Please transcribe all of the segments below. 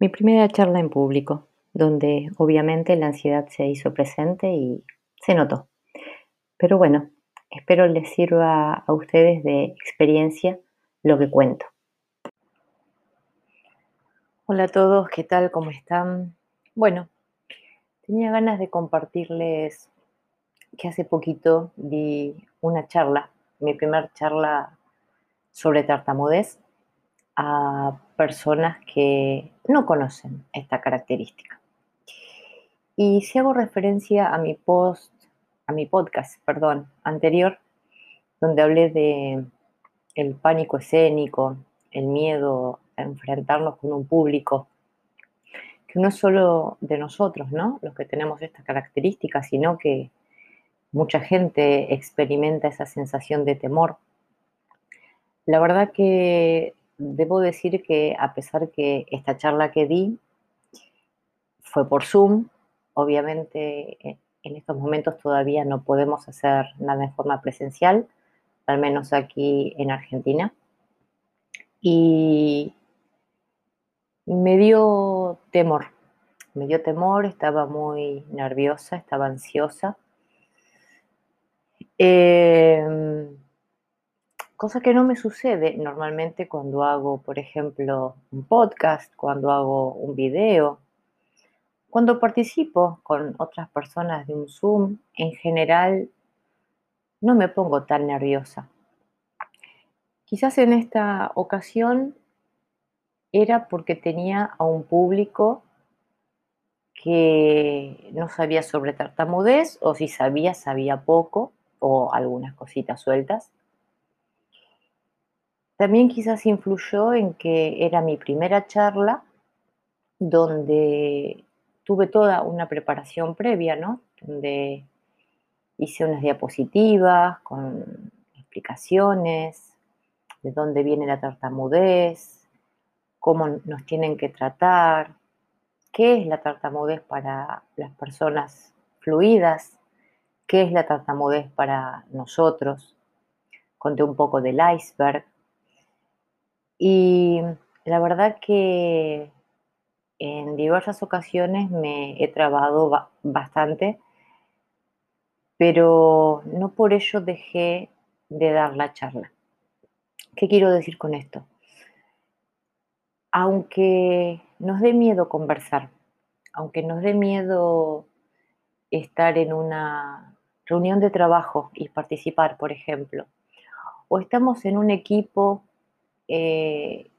Mi primera charla en público, donde obviamente la ansiedad se hizo presente y se notó. Pero bueno, espero les sirva a ustedes de experiencia lo que cuento. Hola a todos, ¿qué tal? ¿Cómo están? Bueno, tenía ganas de compartirles que hace poquito di una charla, mi primera charla sobre tartamudez a personas que no conocen esta característica. Y si hago referencia a mi post, a mi podcast, perdón, anterior, donde hablé de el pánico escénico, el miedo a enfrentarnos con un público, que no es solo de nosotros, ¿no? Los que tenemos esta característica, sino que mucha gente experimenta esa sensación de temor. La verdad que debo decir que a pesar que esta charla que di fue por Zoom, obviamente eh, en estos momentos todavía no podemos hacer nada en forma presencial, al menos aquí en Argentina. Y me dio temor, me dio temor, estaba muy nerviosa, estaba ansiosa. Eh, cosa que no me sucede normalmente cuando hago, por ejemplo, un podcast, cuando hago un video, cuando participo con otras personas de un Zoom, en general no me pongo tan nerviosa. Quizás en esta ocasión era porque tenía a un público que no sabía sobre tartamudez o si sabía, sabía poco o algunas cositas sueltas. También quizás influyó en que era mi primera charla donde tuve toda una preparación previa, ¿no? Donde hice unas diapositivas con explicaciones de dónde viene la tartamudez, cómo nos tienen que tratar, qué es la tartamudez para las personas fluidas, qué es la tartamudez para nosotros. Conté un poco del iceberg, y la verdad que en diversas ocasiones me he trabado bastante, pero no por ello dejé de dar la charla. ¿Qué quiero decir con esto? Aunque nos dé miedo conversar, aunque nos dé miedo estar en una reunión de trabajo y participar, por ejemplo, o estamos en un equipo eh,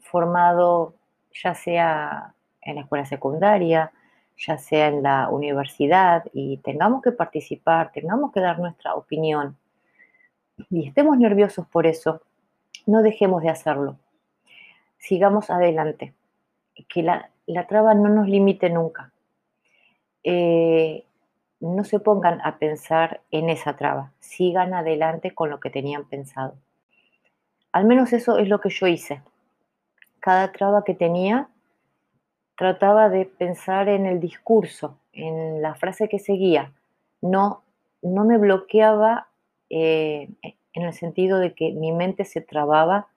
formado ya sea en la escuela secundaria, ya sea en la universidad, y tengamos que participar, tengamos que dar nuestra opinión, y estemos nerviosos por eso, no dejemos de hacerlo. Sigamos adelante. Que la, traba no nos limite nunca. Eh, no se pongan a pensar en esa traba. Sigan adelante con lo que tenían pensado. Al menos eso es lo que yo hice. Cada traba que tenía trataba de pensar en el discurso, en la frase que seguía. No, no me bloqueaba eh, en el sentido de que mi mente se trababa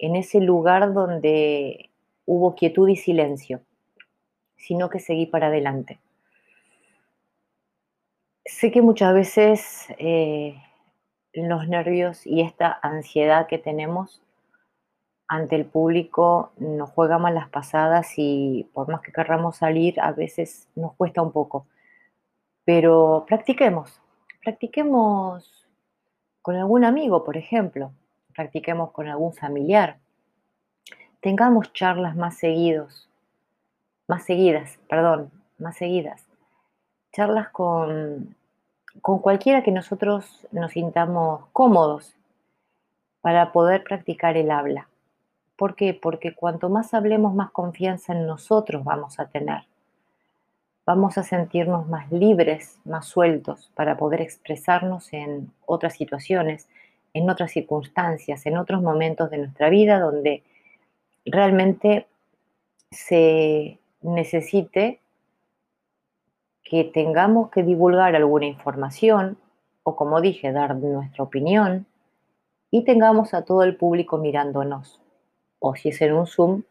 en ese lugar donde hubo quietud y silencio, sino que seguí para adelante. Sé que muchas veces eh, los nervios y esta ansiedad que tenemos ante el público nos juega malas pasadas y por más que querramos salir, a veces nos cuesta un poco. Pero practiquemos, practiquemos con algún amigo, por ejemplo, practiquemos con algún familiar. Tengamos charlas más seguidos, más seguidas, perdón, más seguidas. Charlas con con cualquiera que nosotros nos sintamos cómodos para poder practicar el habla. ¿Por qué? Porque cuanto más hablemos, más confianza en nosotros vamos a tener. Vamos a sentirnos más libres, más sueltos para poder expresarnos en otras situaciones, en otras circunstancias, en otros momentos de nuestra vida donde realmente se necesite que tengamos que divulgar alguna información o, como dije, dar nuestra opinión y tengamos a todo el público mirándonos. O si es en un Zoom,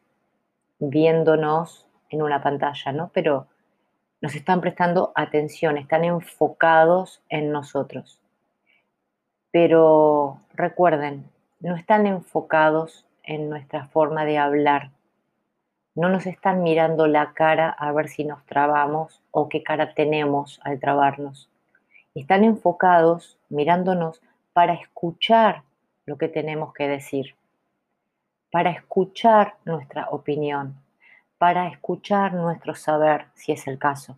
viéndonos en una pantalla, ¿no? Pero nos están prestando atención, están enfocados en nosotros. Pero recuerden, no están enfocados en nuestra forma de hablar. No nos están mirando la cara a ver si nos trabamos o qué cara tenemos al trabarnos. Están enfocados mirándonos para escuchar lo que tenemos que decir, para escuchar nuestra opinión, para escuchar nuestro saber, si es el caso.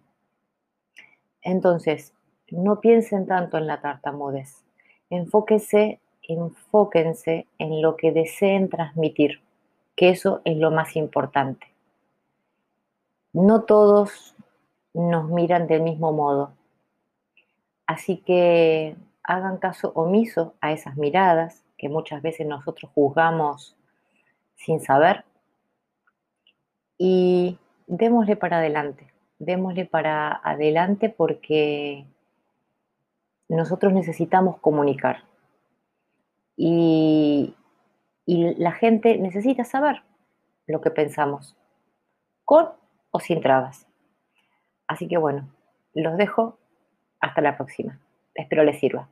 Entonces, no piensen tanto en la tartamudez. Enfóquense, enfóquense en lo que deseen transmitir, que eso es lo más importante. No todos nos miran del mismo modo. Así que hagan caso omiso a esas miradas que muchas veces nosotros juzgamos sin saber y démosle para adelante, démosle para adelante porque nosotros necesitamos comunicar y, y la gente necesita saber lo que pensamos, con o sin trabas. Así que bueno, los dejo hasta la próxima. Espero les sirva.